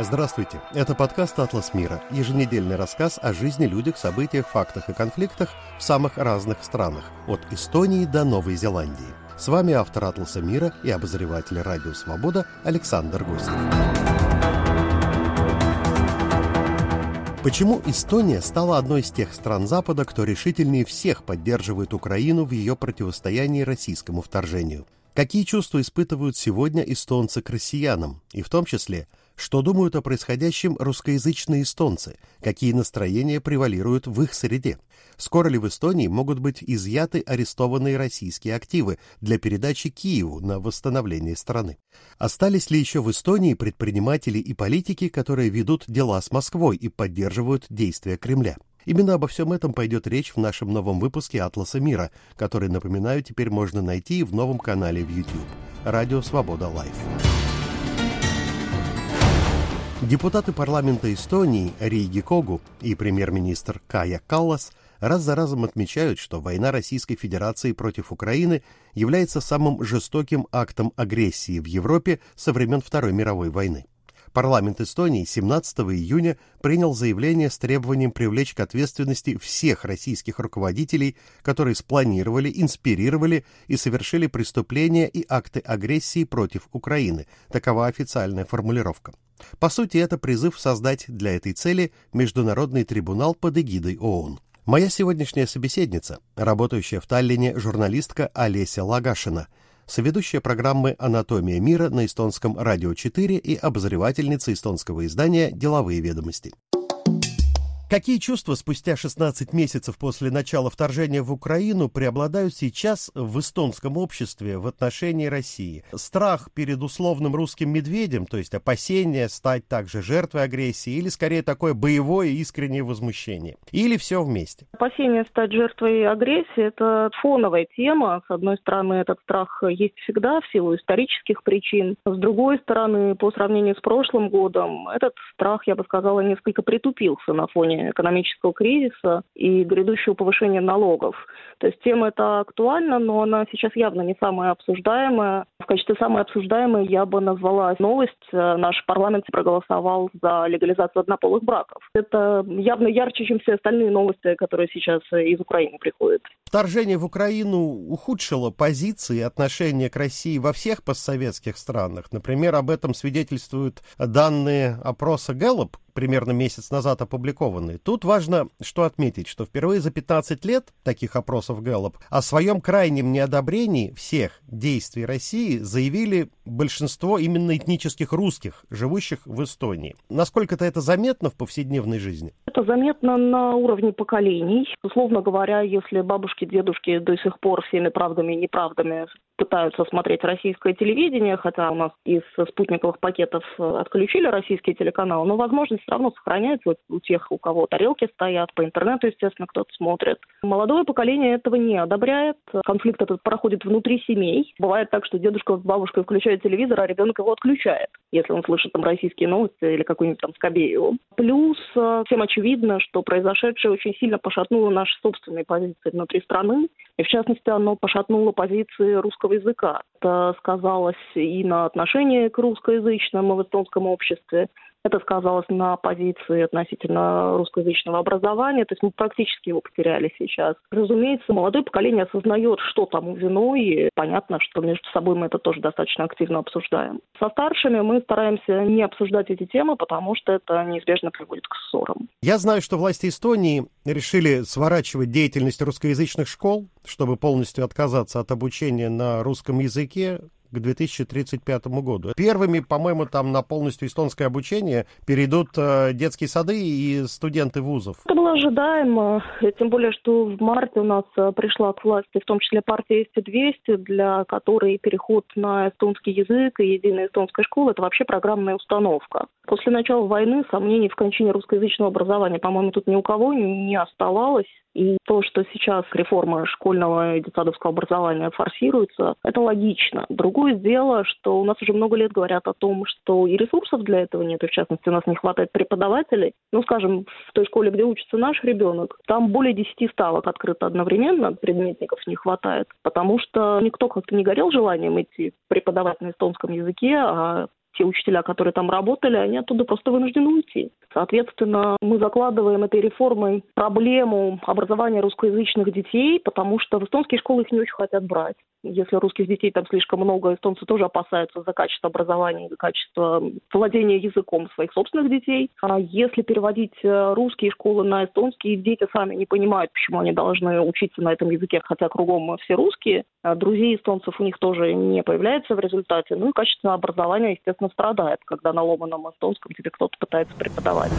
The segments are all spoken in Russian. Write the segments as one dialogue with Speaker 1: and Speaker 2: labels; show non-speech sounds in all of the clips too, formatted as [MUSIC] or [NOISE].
Speaker 1: Здравствуйте, это подкаст «Атлас мира», еженедельный рассказ о жизни, людях, событиях, фактах и конфликтах в самых разных странах, от Эстонии до Новой Зеландии. С вами автор «Атласа мира» и обозреватель «Радио Свобода» Александр Густев. Почему Эстония стала одной из тех стран Запада, кто решительнее всех поддерживает Украину в ее противостоянии российскому вторжению? Какие чувства испытывают сегодня эстонцы к россиянам, и в том числе – что думают о происходящем русскоязычные эстонцы? Какие настроения превалируют в их среде? Скоро ли в Эстонии могут быть изъяты арестованные российские активы для передачи Киеву на восстановление страны? Остались ли еще в Эстонии предприниматели и политики, которые ведут дела с Москвой и поддерживают действия Кремля? Именно обо всем этом пойдет речь в нашем новом выпуске «Атласа мира», который, напоминаю, теперь можно найти в новом канале в YouTube «Радио Свобода Live». Депутаты парламента Эстонии Рийгикогу и премьер-министр Кая Каллас раз за разом отмечают, что война Российской Федерации против Украины является самым жестоким актом агрессии в Европе со времен Второй мировой войны. Парламент Эстонии 17 июня принял заявление с требованием привлечь к ответственности всех российских руководителей, которые спланировали, инспирировали и совершили преступления и акты агрессии против Украины. Такова официальная формулировка. По сути, это призыв создать для этой цели Международный трибунал под эгидой ООН. Моя сегодняшняя собеседница, работающая в Таллине журналистка Олеся Лагашина, соведущая программы «Анатомия мира» на эстонском «Радио 4» и обозревательница эстонского издания «Деловые ведомости». Какие чувства спустя 16 месяцев после начала вторжения в Украину преобладают сейчас в эстонском обществе в отношении России? Страх перед условным русским медведем, то есть опасение стать также жертвой агрессии, или скорее такое боевое искреннее возмущение? Или все вместе?
Speaker 2: Опасение стать жертвой агрессии – это фоновая тема. С одной стороны, этот страх есть всегда в силу исторических причин. С другой стороны, по сравнению с прошлым годом, этот страх, я бы сказала, несколько притупился на фоне экономического кризиса и грядущего повышения налогов. То есть тема эта актуальна, но она сейчас явно не самая обсуждаемая. В качестве самой обсуждаемой я бы назвала новость. Наш парламент проголосовал за легализацию однополых браков. Это явно ярче, чем все остальные новости, которые сейчас из Украины приходят.
Speaker 1: Вторжение в Украину ухудшило позиции и отношения к России во всех постсоветских странах. Например, об этом свидетельствуют данные опроса Gallup, примерно месяц назад опубликованные. Тут важно что отметить, что впервые за 15 лет таких опросов Gallup о своем крайнем неодобрении всех действий России заявили большинство именно этнических русских, живущих в Эстонии. Насколько-то это заметно в повседневной жизни?
Speaker 2: Это заметно на уровне поколений. Условно говоря, если бабушки, дедушки до сих пор всеми правдами и неправдами пытаются смотреть российское телевидение, хотя у нас из спутниковых пакетов отключили российские телеканалы, но возможность все равно сохраняется у тех, у кого тарелки стоят, по интернету, естественно, кто-то смотрит. Молодое поколение этого не одобряет. Конфликт этот проходит внутри семей. Бывает так, что дедушка с бабушкой включают телевизор, а ребенок его отключает, если он слышит там российские новости или какую-нибудь там Скобееву. Плюс э, всем очевидно, что произошедшее очень сильно пошатнуло наши собственные позиции внутри страны. И, в частности, оно пошатнуло позиции русского языка. Это сказалось и на отношении к русскоязычному в эстонском обществе, это сказалось на позиции относительно русскоязычного образования, то есть мы практически его потеряли сейчас. Разумеется, молодое поколение осознает, что тому виной, и понятно, что между собой мы это тоже достаточно активно обсуждаем. Со старшими мы стараемся не обсуждать эти темы, потому что это неизбежно приводит к ссорам.
Speaker 1: Я знаю, что власти Эстонии решили сворачивать деятельность русскоязычных школ, чтобы полностью отказаться от обучения на русском языке к 2035 году. Первыми, по-моему, там на полностью эстонское обучение перейдут э, детские сады и студенты вузов.
Speaker 2: Это было ожидаемо, тем более, что в марте у нас э, пришла к власти в том числе партия СТ-200, для которой переход на эстонский язык и единая эстонская школа – это вообще программная установка. После начала войны сомнений в кончине русскоязычного образования, по-моему, тут ни у кого не оставалось. И то, что сейчас реформа школьного и детсадовского образования форсируется, это логично. Другое дело, что у нас уже много лет говорят о том, что и ресурсов для этого нет, в частности у нас не хватает преподавателей. Ну, скажем, в той школе, где учится наш ребенок, там более 10 ставок открыто одновременно, предметников не хватает, потому что никто как-то не горел желанием идти преподавать на эстонском языке, а те учителя, которые там работали, они оттуда просто вынуждены уйти. Соответственно, мы закладываем этой реформой проблему образования русскоязычных детей, потому что в эстонские школы их не очень хотят брать. Если русских детей там слишком много, эстонцы тоже опасаются за качество образования, за качество владения языком своих собственных детей. А если переводить э, русские школы на эстонские, дети сами не понимают, почему они должны учиться на этом языке, хотя кругом все русские. А друзей эстонцев у них тоже не появляется в результате. Ну и качество образования, естественно, страдает, когда на ломаном эстонском тебе кто-то пытается преподавать.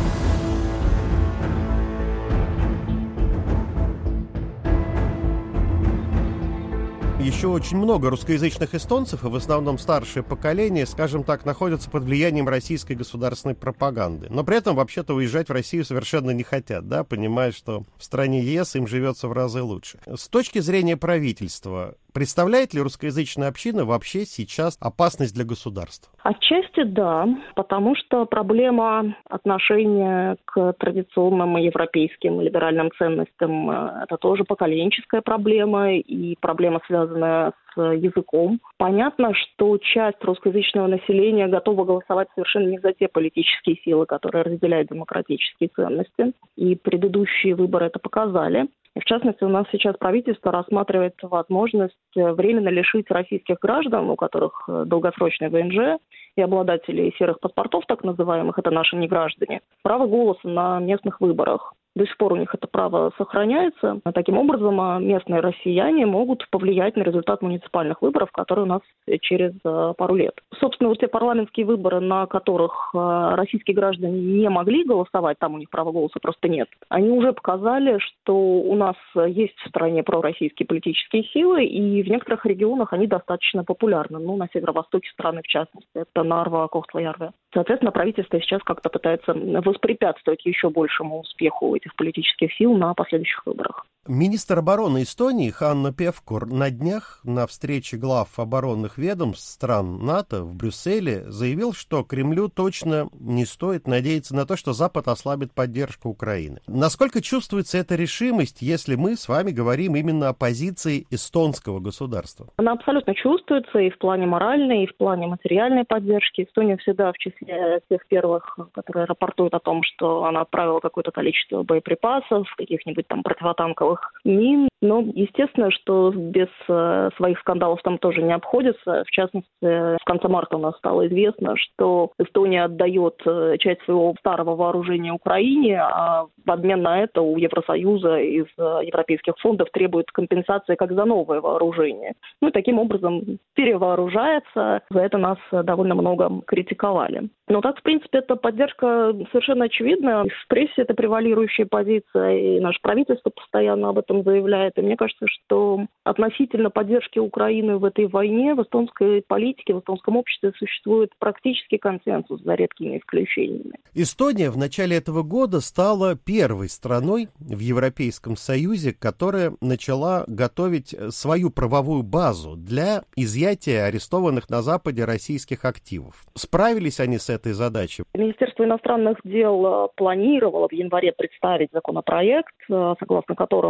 Speaker 1: еще очень много русскоязычных эстонцев, и в основном старшее поколение, скажем так, находятся под влиянием российской государственной пропаганды. Но при этом вообще-то уезжать в Россию совершенно не хотят, да, понимая, что в стране ЕС им живется в разы лучше. С точки зрения правительства, Представляет ли русскоязычная община вообще сейчас опасность для государства?
Speaker 2: Отчасти да, потому что проблема отношения к традиционным европейским либеральным ценностям э, – это тоже поколенческая проблема и проблема, связанная с языком. Понятно, что часть русскоязычного населения готова голосовать совершенно не за те политические силы, которые разделяют демократические ценности. И предыдущие выборы это показали. В частности, у нас сейчас правительство рассматривает возможность э, временно лишить российских граждан, у которых э, долгосрочный ВНЖ и обладателей серых паспортов, так называемых, это наши неграждане, право голоса на местных выборах. До сих пор у них это право сохраняется. Таким образом, а, местные россияне могут повлиять на результат муниципальных выборов, которые у нас через а, пару лет. Собственно, вот те парламентские выборы, на которых а, российские граждане не могли голосовать, там у них права голоса просто нет, они уже показали, что у нас есть в стране пророссийские политические силы, и в некоторых регионах они достаточно популярны. Ну, на северо-востоке страны, в частности, это Нарва, Кохтла-Ярве. Соответственно, правительство сейчас как-то пытается воспрепятствовать еще большему успеху этих политических сил на последующих выборах.
Speaker 1: Министр обороны Эстонии Ханна Певкур на днях на встрече глав оборонных ведомств стран НАТО в Брюсселе заявил, что Кремлю точно не стоит надеяться на то, что Запад ослабит поддержку Украины. Насколько чувствуется эта решимость, если мы с вами говорим именно о позиции эстонского государства?
Speaker 2: Она абсолютно чувствуется и в плане моральной, и в плане материальной поддержки. Эстония всегда в числе тех первых, которые рапортуют о том, что она отправила какое-то количество боеприпасов, каких-нибудь там противотанковых мин. Но, естественно, что без э, своих скандалов там тоже не обходится. В частности, в конце марта у нас стало известно, что Эстония отдает э, часть своего старого вооружения Украине, а в обмен на это у Евросоюза из э, европейских фондов требует компенсации как за новое вооружение. Ну и таким образом перевооружается. За это нас довольно много критиковали. Но так, в принципе, эта поддержка совершенно очевидна. В прессе это превалирующая позиция, и наше правительство постоянно об этом заявляет. И мне кажется, что относительно поддержки Украины в этой войне в эстонской политике, в эстонском обществе существует практически консенсус, за редкими исключениями.
Speaker 1: Эстония в начале этого года стала первой страной в Европейском Союзе, которая начала готовить свою правовую базу для изъятия арестованных на Западе российских активов. Справились они с этой задачей?
Speaker 2: Министерство иностранных дел э, планировало в январе представить законопроект, э, согласно которому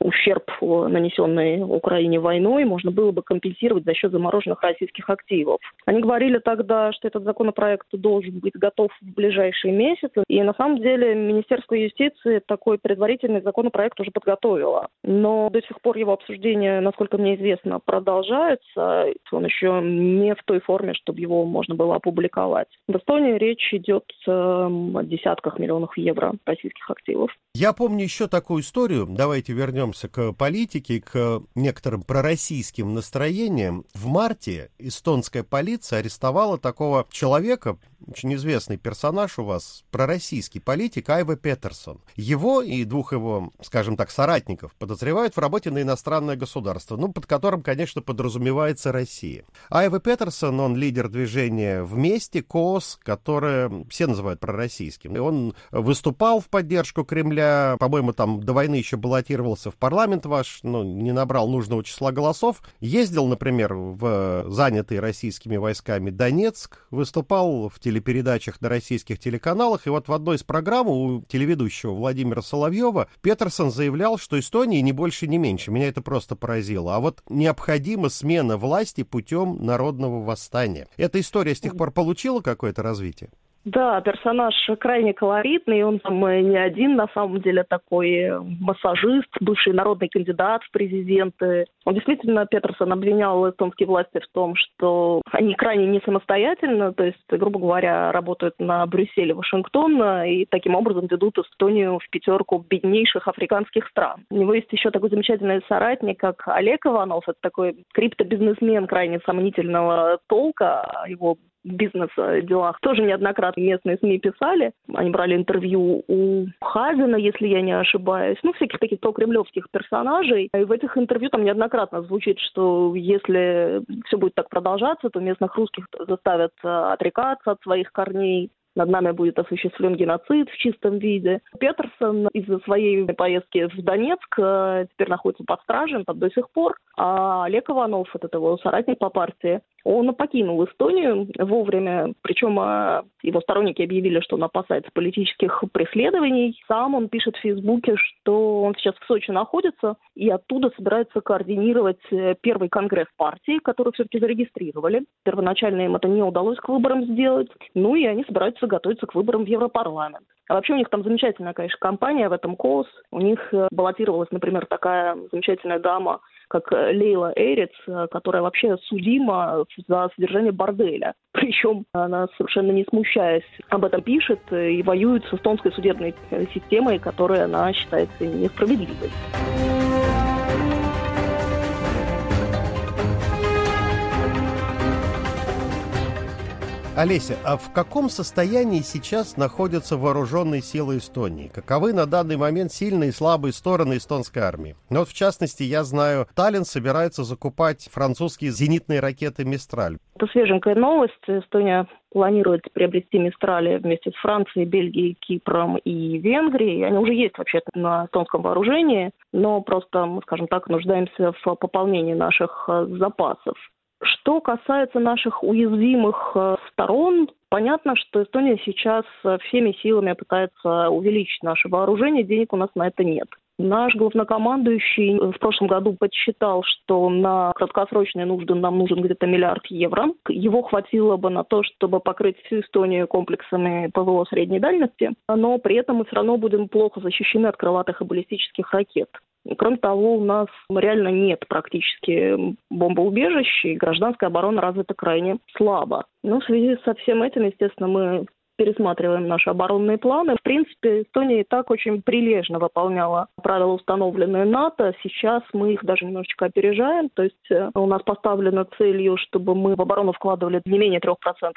Speaker 2: ущерб, нанесенный Украине войной, можно было бы компенсировать за счет замороженных российских активов. Они говорили тогда, что этот законопроект должен быть готов в ближайшие месяцы. И на самом деле Министерство юстиции такой предварительный законопроект уже подготовило. Но до сих пор его обсуждение, насколько мне известно, продолжается. Он еще не в той форме, чтобы его можно было опубликовать. В Эстонии речь идет эм, о десятках миллионов евро российских активов.
Speaker 1: Я помню еще такую историю. Давайте вернемся к политике, к некоторым пророссийским настроениям. В марте эстонская полиция арестовала такого человека, очень известный персонаж у вас, пророссийский политик Айва Петерсон. Его и двух его, скажем так, соратников подозревают в работе на иностранное государство, ну, под которым, конечно, подразумевается Россия. Айва Петерсон, он лидер движения «Вместе», КОС, которое все называют пророссийским. И он выступал в поддержку Кремля, по-моему, там до войны еще баллотировался в парламент ваш, но не набрал нужного числа голосов. Ездил, например, в занятый российскими войсками Донецк, выступал в телепередачах на российских телеканалах, и вот в одной из программ у телеведущего Владимира Соловьева Петерсон заявлял, что Эстонии не больше, не меньше. Меня это просто поразило. А вот необходима смена власти путем народного восстания. Эта история с тех пор получила какое-то развитие?
Speaker 2: Да, персонаж крайне колоритный, он там э, не один, на самом деле, такой э, массажист, бывший народный кандидат в президенты. Он действительно, Петерсон, обвинял эстонские власти в том, что они крайне не самостоятельно, то есть, грубо говоря, работают на Брюсселе, Вашингтон, и таким образом ведут Эстонию в пятерку беднейших африканских стран. У него есть еще такой замечательный соратник, как Олег Иванов, это такой криптобизнесмен крайне сомнительного толка, его бизнес-делах тоже неоднократно местные СМИ писали. Они брали интервью у Хазина, если я не ошибаюсь. Ну, всяких таких кремлевских персонажей. И в этих интервью там неоднократно звучит, что если все будет так продолжаться, то местных русских заставят отрекаться от своих корней, над нами будет осуществлен геноцид в чистом виде. Петерсон из-за своей поездки в Донецк э, теперь находится под стражей, под до сих пор. А Олег Иванов, это его соратник по партии, он покинул Эстонию вовремя, причем э, его сторонники объявили, что он опасается политических преследований. Сам он пишет в Фейсбуке, что он сейчас в Сочи находится и оттуда собирается координировать э, первый конгресс партии, который все-таки зарегистрировали. Первоначально им это не удалось к выборам сделать. Ну и они собираются готовиться к выборам в Европарламент. А вообще у них там замечательная, конечно, компания в этом КОС. У них э, баллотировалась, например, такая замечательная дама, как э, Лейла Эриц, э, которая вообще судима за содержание борделя. [LAUGHS] Причем она совершенно не смущаясь об этом пишет и воюет с эстонской судебной системой, которая она считается несправедливой.
Speaker 1: Олеся, а в каком состоянии сейчас находятся вооруженные силы Эстонии? Каковы на данный момент сильные и слабые стороны эстонской армии? Ну вот, в частности, я знаю, Таллин собирается закупать французские зенитные ракеты «Мистраль».
Speaker 2: Это свеженькая новость. Эстония планирует приобрести «Мистрали» вместе с Францией, Бельгией, Кипром и Венгрией. Они уже есть вообще-то на эстонском вооружении, но просто, скажем так, нуждаемся в пополнении наших э, запасов. Что касается наших уязвимых э, сторон, понятно, что Эстония сейчас э, всеми силами пытается увеличить наше вооружение, денег у нас на это нет. Наш главнокомандующий в прошлом году подсчитал, что на краткосрочные нужды нам нужен где-то миллиард евро. Его хватило бы на то, чтобы покрыть всю Эстонию комплексами ПВО средней дальности, но при этом мы все равно будем плохо защищены от крылатых и баллистических ракет. Кроме того, у нас реально нет практически бомбоубежищ, и гражданская оборона развита крайне слабо. Но в связи со всем этим, естественно, мы пересматриваем наши оборонные планы. В принципе, Эстония и так очень прилежно выполняла правила, установленные НАТО. Сейчас мы их даже немножечко опережаем. То есть э, у нас поставлена целью, чтобы мы в оборону вкладывали не менее 3%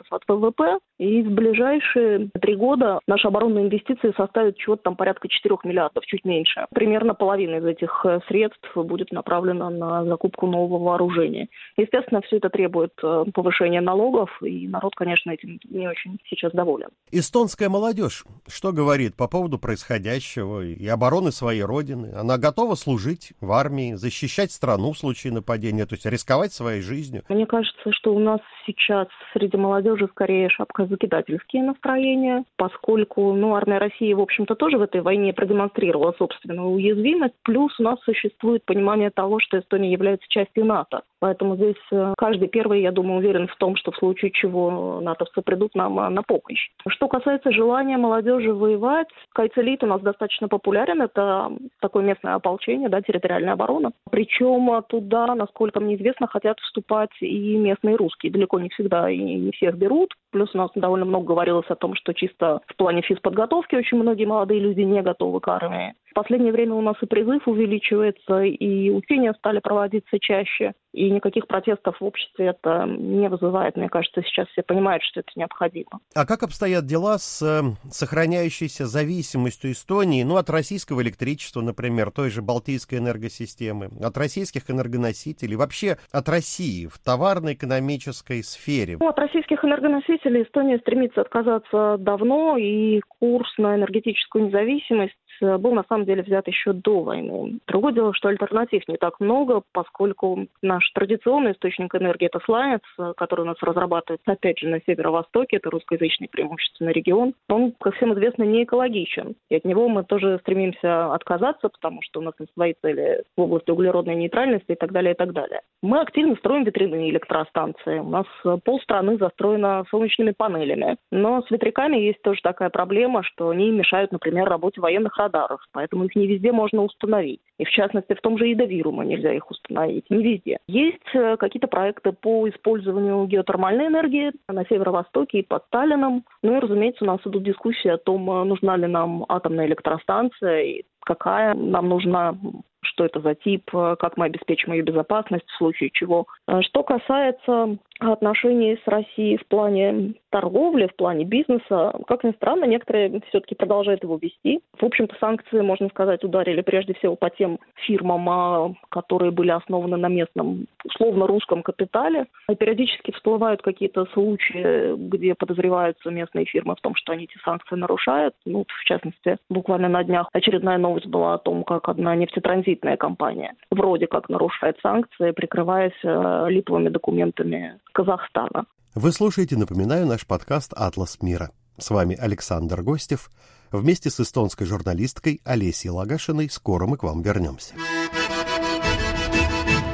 Speaker 2: от ВВП. И в ближайшие три года наши оборонные инвестиции составят чего-то там порядка 4 миллиардов, чуть меньше. Примерно половина из этих э, средств будет направлена на закупку нового вооружения. Естественно, все это требует э, повышения налогов, и народ, конечно, этим не очень сейчас доволен.
Speaker 1: Эстонская молодежь что говорит по поводу происходящего и обороны своей родины? Она готова служить в армии, защищать страну в случае нападения, то есть рисковать своей жизнью?
Speaker 2: Мне кажется, что у нас сейчас среди молодежи скорее шапкозакидательские настроения, поскольку ну, армия России, в общем-то, тоже в этой войне продемонстрировала собственную уязвимость. Плюс у нас существует понимание того, что Эстония является частью НАТО. Поэтому здесь э, каждый первый, я думаю, уверен в том, что в случае чего натовцы придут нам э, на помощь. Что касается желания молодежи воевать, Кайцелит у нас достаточно популярен. Это такое местное ополчение, да, территориальная оборона. Причем э, туда, насколько мне известно, хотят вступать и местные русские. Далеко не всегда и не всех берут. Плюс у нас довольно много говорилось о том, что чисто в плане физподготовки очень многие молодые люди не готовы к армии. В последнее время у нас и призыв увеличивается, и учения стали проводиться чаще, и никаких протестов в обществе это не вызывает. Мне кажется, сейчас все понимают, что это необходимо.
Speaker 1: А как обстоят дела с э, сохраняющейся зависимостью Эстонии, ну, от российского электричества, например, той же Балтийской энергосистемы, от российских энергоносителей, вообще от России в товарно-экономической сфере?
Speaker 2: Ну, от российских энергоносителей Эстония стремится отказаться давно, и курс на энергетическую независимость был на самом деле взят еще до войны. Другое дело, что альтернатив не так много, поскольку наш традиционный источник энергии – это сланец, который у нас разрабатывается, опять же, на северо-востоке, это русскоязычный преимущественно регион. Он, как всем известно, не экологичен. И от него мы тоже стремимся отказаться, потому что у нас есть свои цели в области углеродной нейтральности и так далее, и так далее. Мы активно строим ветряные электростанции. У нас полстраны застроено солнечными панелями. Но с ветряками есть тоже такая проблема, что они мешают, например, работе военных радаров. Поэтому их не везде можно установить. И в частности, в том же Идовирума нельзя их установить. Не везде. Есть э, какие-то проекты по использованию геотермальной энергии на северо-востоке и под Сталином. Ну и, разумеется, у нас идут дискуссии о том, э, нужна ли нам атомная электростанция и какая нам нужна что это за тип, э, как мы обеспечим ее безопасность в случае чего. Что касается отношений с Россией в плане торговли, в плане бизнеса, как ни странно, некоторые все-таки продолжают его вести. В общем-то, санкции, можно сказать, ударили прежде всего по тем фирмам, а, которые были основаны на местном, условно, русском капитале. И периодически всплывают какие-то случаи, где подозреваются местные фирмы в том, что они эти санкции нарушают. Ну, в частности, буквально на днях очередная новость была о том, как одна нефтетранзитная компания вроде как нарушает санкции, прикрываясь э, липовыми документами Казахстана.
Speaker 1: Вы слушаете, напоминаю, наш подкаст «Атлас мира». С вами Александр Гостев. Вместе с эстонской журналисткой Олесей Лагашиной скоро мы к вам вернемся.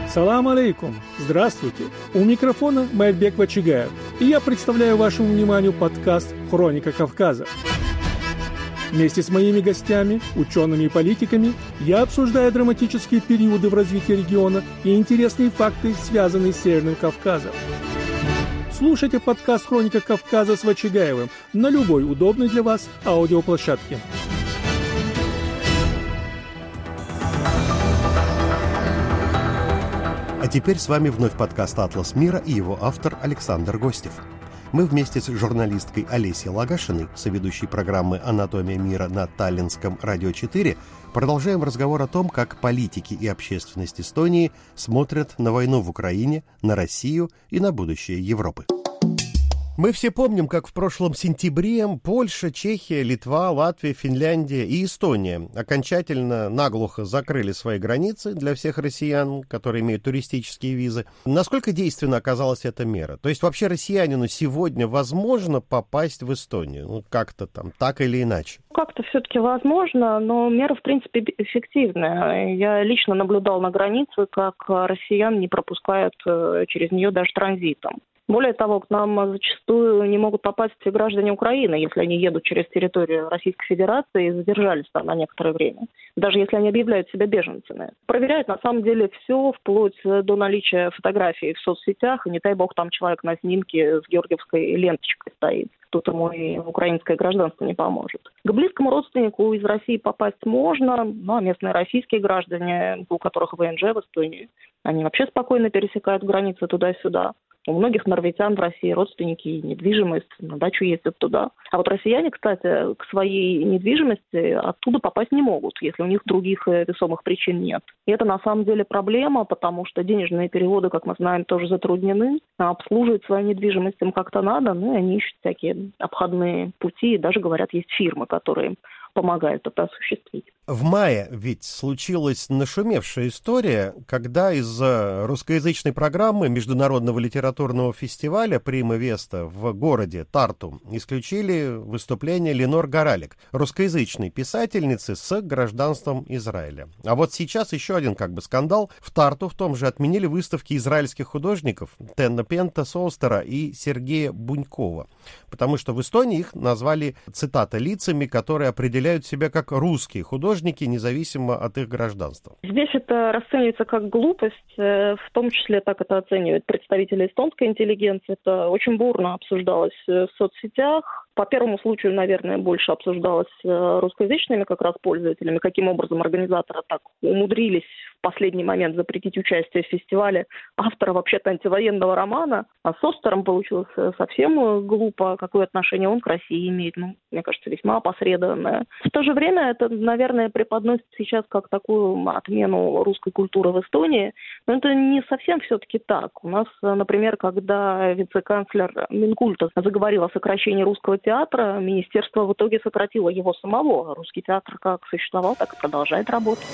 Speaker 3: Салам алейкум! Здравствуйте! У микрофона Майбек Вачигаев, и я представляю вашему вниманию подкаст «Хроника Кавказа». Вместе с моими гостями, учеными и политиками я обсуждаю драматические периоды в развитии региона и интересные факты, связанные с Северным Кавказом. Слушайте подкаст «Хроника Кавказа» с Вачигаевым на любой удобной для вас аудиоплощадке.
Speaker 1: А теперь с вами вновь подкаст «Атлас мира» и его автор Александр Гостев – мы вместе с журналисткой Олесей Лагашиной, соведущей программы «Анатомия мира» на Таллинском радио 4, продолжаем разговор о том, как политики и общественность Эстонии смотрят на войну в Украине, на Россию и на будущее Европы. Мы все помним, как в прошлом сентябре Польша, Чехия, Литва, Латвия, Финляндия и Эстония окончательно наглухо закрыли свои границы для всех россиян, которые имеют туристические визы. Насколько действенна оказалась эта мера? То есть вообще россиянину сегодня возможно попасть в Эстонию? Ну, как-то там, так или иначе?
Speaker 2: Как-то все-таки возможно, но мера, в принципе, эффективная. Я лично наблюдал на границе, как россиян не пропускают э, через нее даже транзитом. Более того, к нам зачастую не могут попасть все граждане Украины, если они едут через территорию Российской Федерации и задержались там на некоторое время, даже если они объявляют себя беженцами. Проверяют на самом деле все, вплоть до наличия фотографий в соцсетях, и не дай бог там человек на снимке с георгиевской ленточкой стоит. Тут ему и украинское гражданство не поможет. К близкому родственнику из России попасть можно, ну а местные российские граждане, у которых ВНЖ в Эстонии, они вообще спокойно пересекают границы туда-сюда. У многих норвегян в России родственники и недвижимость, на дачу ездят туда. А вот россияне, кстати, к своей недвижимости оттуда попасть не могут, если у них других э, весомых причин нет. И это на самом деле проблема, потому что денежные переводы, как мы знаем, тоже затруднены. А обслуживать свою недвижимость им как-то надо, ну и они ищут всякие обходные пути, и даже, говорят, есть фирмы, которые помогают это осуществить.
Speaker 1: В мае ведь случилась нашумевшая история, когда из-за русскоязычной программы Международного литературного фестиваля «Прима Веста» в городе Тарту исключили выступление Ленор Горалик, русскоязычной писательницы с гражданством Израиля. А вот сейчас еще один как бы скандал. В Тарту в том же отменили выставки израильских художников Тенна Пента Соустера и Сергея Бунькова, потому что в Эстонии их назвали, цитата, лицами, которые определяют определяют себя как русские художники, независимо от их гражданства?
Speaker 2: Здесь это расценивается как глупость, э, в том числе так это оценивают представители эстонской интеллигенции. Это очень бурно обсуждалось в соцсетях. По первому случаю, наверное, больше обсуждалось э, русскоязычными как раз пользователями, каким образом организаторы так умудрились в последний момент запретить участие в фестивале автора вообще-то антивоенного романа, а с Остером получилось э, совсем глупо. Какое отношение он к России имеет? Ну, мне кажется, весьма опосредованное. В то же время это, наверное, преподносит сейчас как такую отмену русской культуры в Эстонии. Но это не совсем все-таки так. У нас, например, когда вице-канцлер Минкульта заговорил о сокращении русского театра, министерство в итоге сократило его самого. Русский театр как существовал, так и продолжает работать.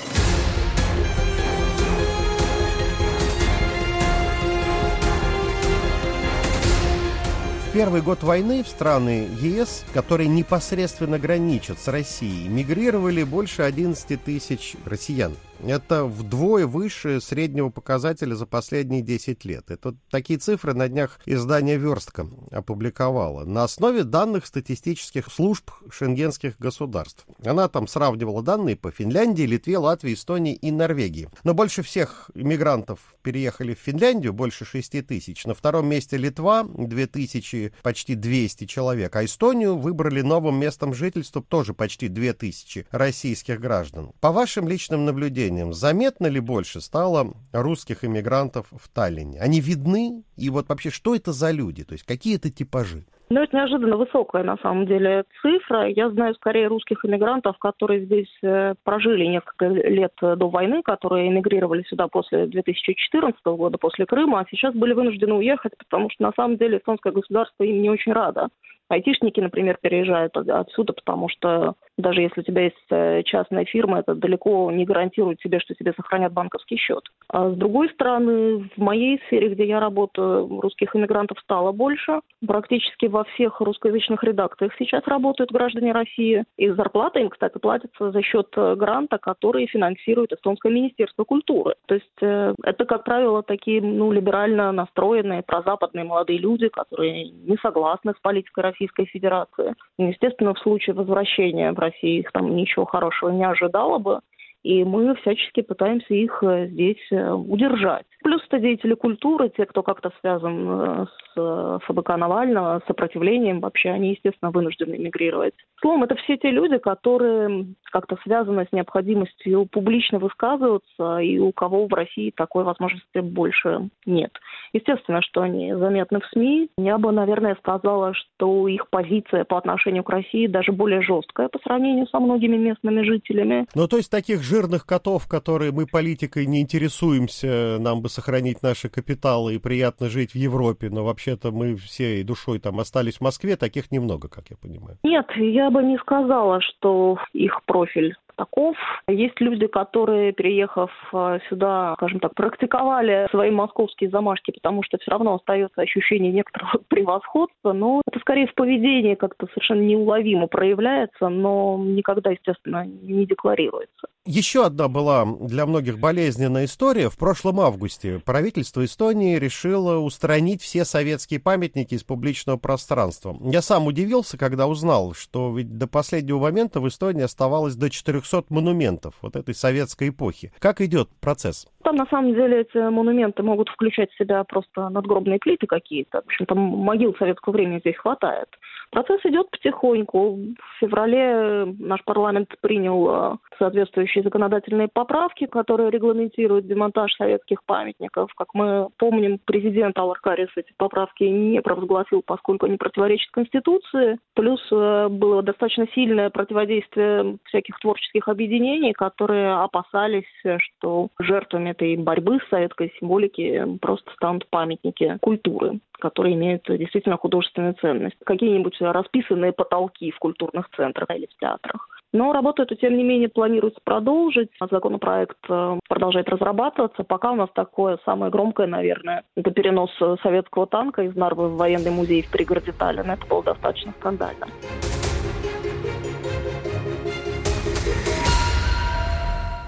Speaker 1: первый год войны в страны ЕС, которые непосредственно граничат с Россией, мигрировали больше 11 тысяч россиян. Это вдвое выше среднего показателя за последние 10 лет. Это такие цифры на днях издание «Верстка» опубликовало. На основе данных статистических служб шенгенских государств. Она там сравнивала данные по Финляндии, Литве, Латвии, Эстонии и Норвегии. Но больше всех иммигрантов переехали в Финляндию, больше 6 тысяч. На втором месте Литва, 2000, почти 200 человек. А Эстонию выбрали новым местом жительства тоже почти 2000 российских граждан. По вашим личным наблюдениям, наблюдениям, заметно ли больше стало русских иммигрантов в Таллине? Они видны? И вот вообще, что это за люди? То есть какие это типажи?
Speaker 2: Ну, это неожиданно высокая, на самом деле, цифра. Я знаю скорее русских иммигрантов, которые здесь э, прожили несколько лет до войны, которые эмигрировали сюда после 2014 года, после Крыма, а сейчас были вынуждены уехать, потому что, на самом деле, эстонское государство им не очень радо. Айтишники, например, переезжают отсюда, потому что даже если у тебя есть э, частная фирма, это далеко не гарантирует тебе, что тебе сохранят банковский счет. А с другой стороны, в моей сфере, где я работаю, русских иммигрантов стало больше. Практически во всех русскоязычных редакциях сейчас работают граждане России. И зарплата им, кстати, платится за счет э, гранта, который финансирует Эстонское министерство культуры. То есть э, это, как правило, такие ну, либерально настроенные, прозападные молодые люди, которые не согласны с политикой Российской Федерации. И, естественно, в случае возвращения в Россию их там ничего хорошего не ожидало бы. И мы всячески пытаемся их э, здесь э, удержать. Плюс это деятели культуры, те, кто как-то связан э, с ФБК Навального, сопротивлением, вообще они, естественно, вынуждены эмигрировать. Словом, это все те люди, которые как-то связаны с необходимостью публично высказываться, и у кого в России такой возможности больше нет. Естественно, что они заметны в СМИ. Я бы, наверное, сказала, что их позиция по отношению к России даже более жесткая по сравнению со многими местными жителями.
Speaker 1: Ну, то есть таких жирных котов, которые мы политикой не интересуемся, нам бы сохранить наши капиталы и приятно жить в Европе, но вообще-то мы всей душой там остались в Москве, таких немного, как я понимаю.
Speaker 2: Нет, я бы не сказала, что их профиль таков. Есть люди, которые, переехав э, сюда, скажем так, практиковали свои московские замашки, потому что все равно остается ощущение некоторого [LAUGHS] превосходства, но это скорее в поведении как-то совершенно неуловимо проявляется, но никогда, естественно, не декларируется.
Speaker 1: Еще одна была для многих болезненная история. В прошлом августе правительство Эстонии решило устранить все советские памятники из публичного пространства. Я сам удивился, когда узнал, что ведь до последнего момента в Эстонии оставалось до 400 монументов вот этой советской эпохи. Как идет процесс?
Speaker 2: Там, на самом деле, эти монументы могут включать в себя просто надгробные плиты какие-то. В общем, там могил советского времени здесь хватает. Процесс идет потихоньку. В феврале наш парламент принял э, соответствующие законодательные поправки, которые регламентируют демонтаж советских памятников. Как мы помним, президент Аларкарис эти поправки не провозгласил, поскольку они противоречат Конституции. Плюс э, было достаточно сильное противодействие всяких творческих объединений, которые опасались, что жертвами этой борьбы с советской символики просто станут памятники культуры которые имеют действительно художественную ценность. Какие-нибудь расписанные потолки в культурных центрах или в театрах. Но работу эту, тем не менее, планируется продолжить. Законопроект э, продолжает разрабатываться. Пока у нас такое самое громкое, наверное, это перенос советского танка из Нарвы в военный музей в пригороде Таллина. Это было достаточно скандально.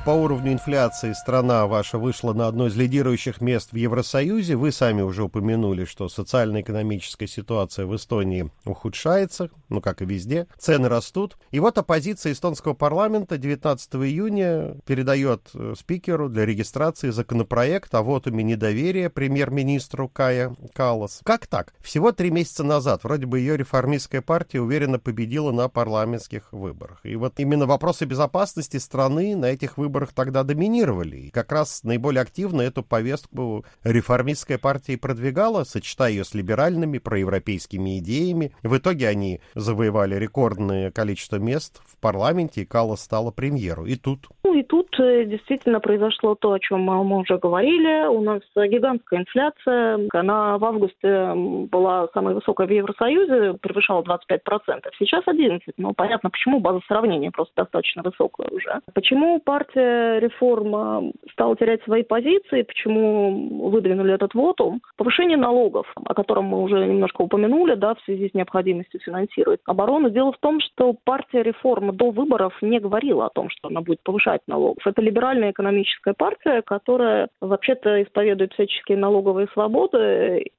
Speaker 1: По уровню инфляции страна ваша вышла на одно из лидирующих мест в Евросоюзе. Вы сами уже упомянули, что социально-экономическая ситуация в Эстонии ухудшается, ну как и везде. Цены растут. И вот оппозиция эстонского парламента 19 июня передает э, спикеру для регистрации законопроект о вотуме недоверия премьер-министру Кая Каллас. Как так? Всего три месяца назад вроде бы ее реформистская партия уверенно победила на парламентских выборах. И вот именно вопросы безопасности страны на этих выборах выборах тогда доминировали. И как раз наиболее активно эту повестку реформистская партия продвигала, сочетая ее с либеральными проевропейскими идеями. В итоге они завоевали рекордное количество мест в парламенте, и Калла стала премьеру. И тут
Speaker 2: Ну и тут э, действительно произошло то, о чем мы уже говорили. У нас гигантская инфляция. Она в августе была самой высокой в Евросоюзе, превышала 25%. Сейчас 11%. Ну, понятно, почему база сравнения просто достаточно высокая уже. Почему партия реформа стала терять свои позиции, почему выдвинули этот вотум? Повышение налогов, о котором мы уже немножко упомянули, да, в связи с необходимостью финансировать оборону. Дело в том, что партия реформа до выборов не говорила о том, что она будет повышать повышать налогов. Это либеральная экономическая партия, которая вообще-то исповедует всяческие налоговые свободы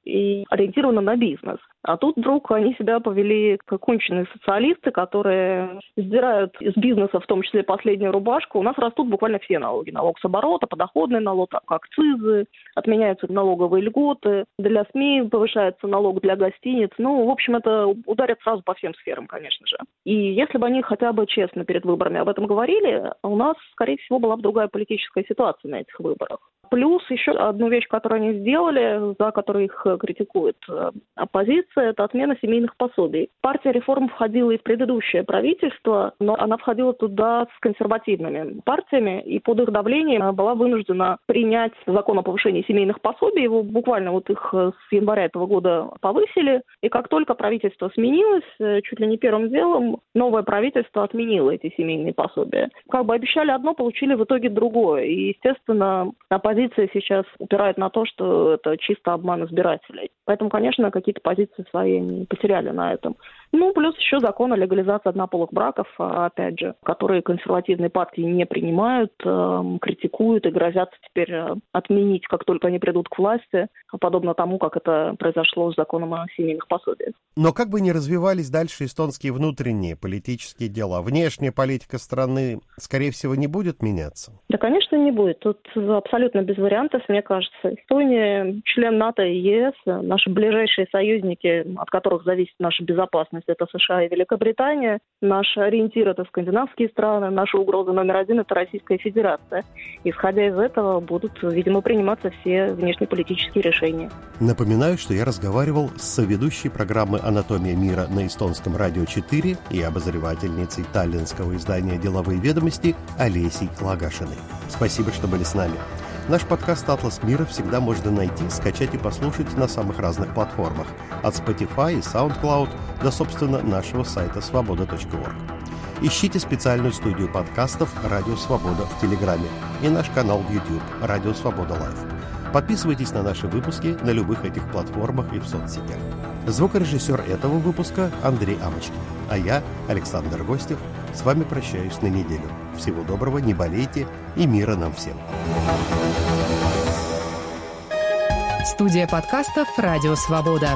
Speaker 2: ориентирована на бизнес. А тут вдруг они себя повели как конченые социалисты, которые сдирают из бизнеса, в том числе последнюю рубашку. У нас растут буквально все налоги. Налог с оборота, подоходный налог, акцизы, отменяются налоговые льготы. Для СМИ повышается налог для гостиниц. Ну, в общем, это ударит сразу по всем сферам, конечно же. И если бы они хотя бы честно перед выборами об этом говорили, у нас, скорее всего, была бы другая политическая ситуация на этих выборах. Плюс еще одну вещь, которую они сделали, за которую их критикует э, оппозиция, это отмена семейных пособий. Партия реформ входила и в предыдущее правительство, но она входила туда с консервативными партиями, и под их давлением была вынуждена принять закон о повышении семейных пособий. Его буквально вот их э, с января этого года повысили. И как только правительство сменилось, э, чуть ли не первым делом, новое правительство отменило эти семейные пособия. Как бы обещали одно, получили в итоге другое. И, естественно, оппозиция позиция сейчас упирает на то, что это чисто обман избирателей. Поэтому, конечно, какие-то позиции свои они потеряли на этом. Ну, плюс еще закон о легализации однополых браков, а, опять же, которые консервативные партии не принимают, э, критикуют и грозятся теперь э, отменить, как только они придут к власти, подобно тому, как это произошло с законом о семейных пособиях.
Speaker 1: Но как бы ни развивались дальше эстонские внутренние политические дела, внешняя политика страны, скорее всего, не будет меняться?
Speaker 2: Да, конечно, не будет. Тут абсолютно без вариантов, мне кажется. Эстония член НАТО и ЕС, наши ближайшие союзники, от которых зависит наша безопасность безопасность – это США и Великобритания. Наш ориентир – это скандинавские страны. Наша угроза номер один – это Российская Федерация. Исходя из этого, будут, видимо, приниматься все внешнеполитические решения.
Speaker 1: Напоминаю, что я разговаривал с соведущей программы «Анатомия мира» на эстонском радио 4 и обозревательницей таллинского издания «Деловые ведомости» Олесей Лагашиной. Спасибо, что были с нами. Наш подкаст «Атлас мира» всегда можно найти, скачать и послушать на самых разных платформах, от Spotify и SoundCloud до, собственно, нашего сайта свобода.орг. Ищите специальную студию подкастов «Радио Свобода» в Телеграме и наш канал в YouTube «Радио Свобода Лайв». Подписывайтесь на наши выпуски на любых этих платформах и в соцсетях. Звукорежиссер этого выпуска Андрей Амочкин, а я, Александр Гостев, с вами прощаюсь на неделю. Всего доброго, не болейте и мира нам всем.
Speaker 4: Студия подкастов «Радио Свобода».